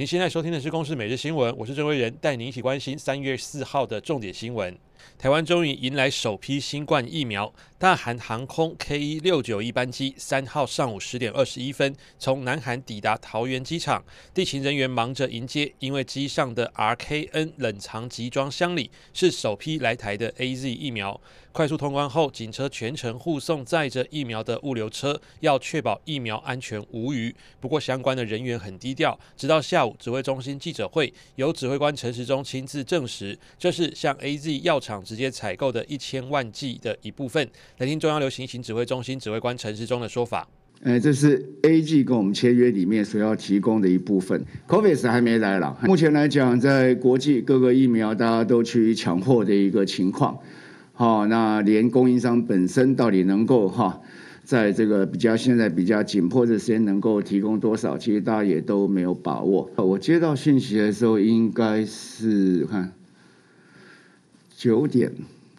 您现在收听的是《公视每日新闻》，我是郑威仁，带您一起关心三月四号的重点新闻。台湾终于迎来首批新冠疫苗。大韩航空 K 一六九一班机三号上午十点二十一分从南韩抵达桃园机场，地勤人员忙着迎接，因为机上的 RKN 冷藏集装箱里是首批来台的 AZ 疫苗。快速通关后，警车全程护送载着疫苗的物流车，要确保疫苗安全无虞。不过，相关的人员很低调，直到下午指挥中心记者会，由指挥官陈时中亲自证实，这是向 AZ 药厂直接采购的一千万剂的一部分。来听中央流行疫情指挥中心指挥官陈时中的说法。呃，这是 A G 跟我们签约里面所要提供的一部分。COVAX 还没来了，目前来讲，在国际各个疫苗大家都趋于抢货的一个情况。好，那连供应商本身到底能够哈，在这个比较现在比较紧迫的时间能够提供多少，其实大家也都没有把握。我接到信息的时候，应该是看九点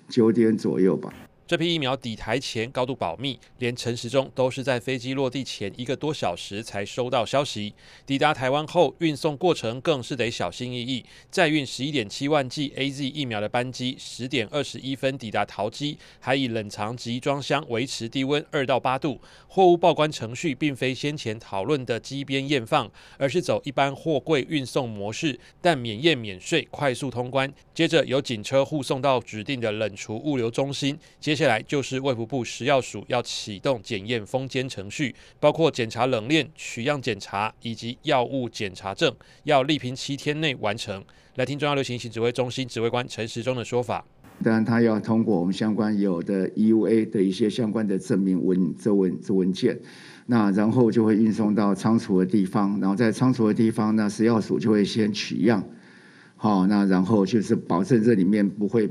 九点左右吧。这批疫苗抵台前高度保密，连陈时中都是在飞机落地前一个多小时才收到消息。抵达台湾后，运送过程更是得小心翼翼。载运十一点七万剂 AZ 疫苗的班机，十点二十一分抵达桃机，还以冷藏集装箱维持低温二到八度。货物报关程序并非先前讨论的机边验放，而是走一般货柜运送模式，但免验免税，快速通关。接着由警车护送到指定的冷储物流中心。接接下来就是卫福部食药署要启动检验封监程序，包括检查冷链、取样检查以及药物检查证，要力拼七天内完成。来听中央流行疫情指挥中心指挥官陈时中的说法。当然，他要通过我们相关有的 EUA 的一些相关的证明文这文这文件，那然后就会运送到仓储的地方，然后在仓储的地方，那食药署就会先取样，好，那然后就是保证这里面不会。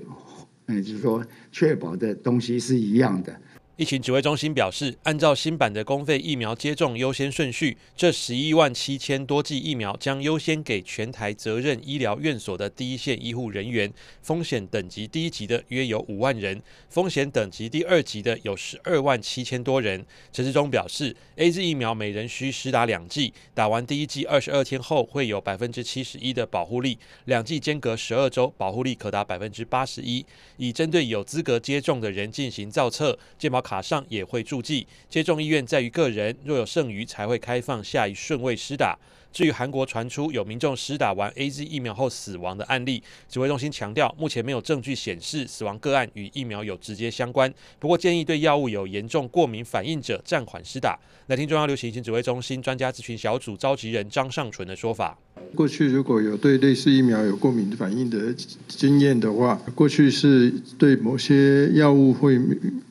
也就是说，确保的东西是一样的。疫情指挥中心表示，按照新版的公费疫苗接种优先顺序，这十一万七千多剂疫苗将优先给全台责任医疗院所的第一线医护人员，风险等级第一级的约有五万人，风险等级第二级的有十二万七千多人。陈时中表示，AZ 疫苗每人需施打两剂，打完第一剂二十二天后会有百分之七十一的保护力，两剂间隔十二周，保护力可达百分之八十一。已针对有资格接种的人进行造册，健保卡上也会注记，接种意愿在于个人，若有剩余才会开放下一顺位施打。至于韩国传出有民众施打完 AZ 疫苗后死亡的案例，指挥中心强调，目前没有证据显示死亡个案与疫苗有直接相关。不过建议对药物有严重过敏反应者暂缓施打。来听中央流行疫情指挥中心专家咨询小组召集人张尚淳的说法。过去如果有对类似疫苗有过敏反应的经验的话，过去是对某些药物会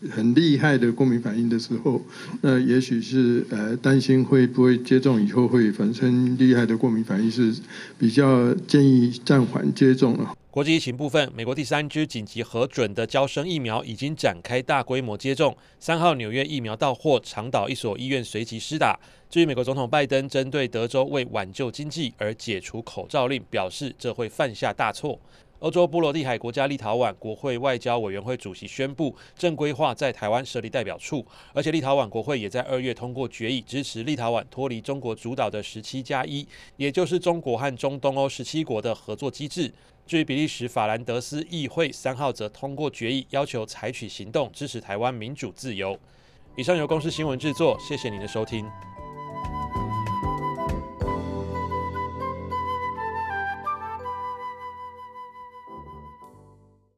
很厉害的过敏反应的时候，那也许是呃担心会不会接种以后会产生厉害的过敏反应，是比较建议暂缓接种了。国际疫情部分，美国第三支紧急核准的交生疫苗已经展开大规模接种。三号纽约疫苗到货，长岛一所医院随即施打。至于美国总统拜登针对德州为挽救经济而解除口罩令，表示这会犯下大错。欧洲波罗的海国家立陶宛国会外交委员会主席宣布，正规划在台湾设立代表处，而且立陶宛国会也在二月通过决议，支持立陶宛脱离中国主导的十七加一，也就是中国和中东欧十七国的合作机制。至于比利时法兰德斯议会三号则通过决议，要求采取行动支持台湾民主自由。以上由公司新闻制作，谢谢您的收听。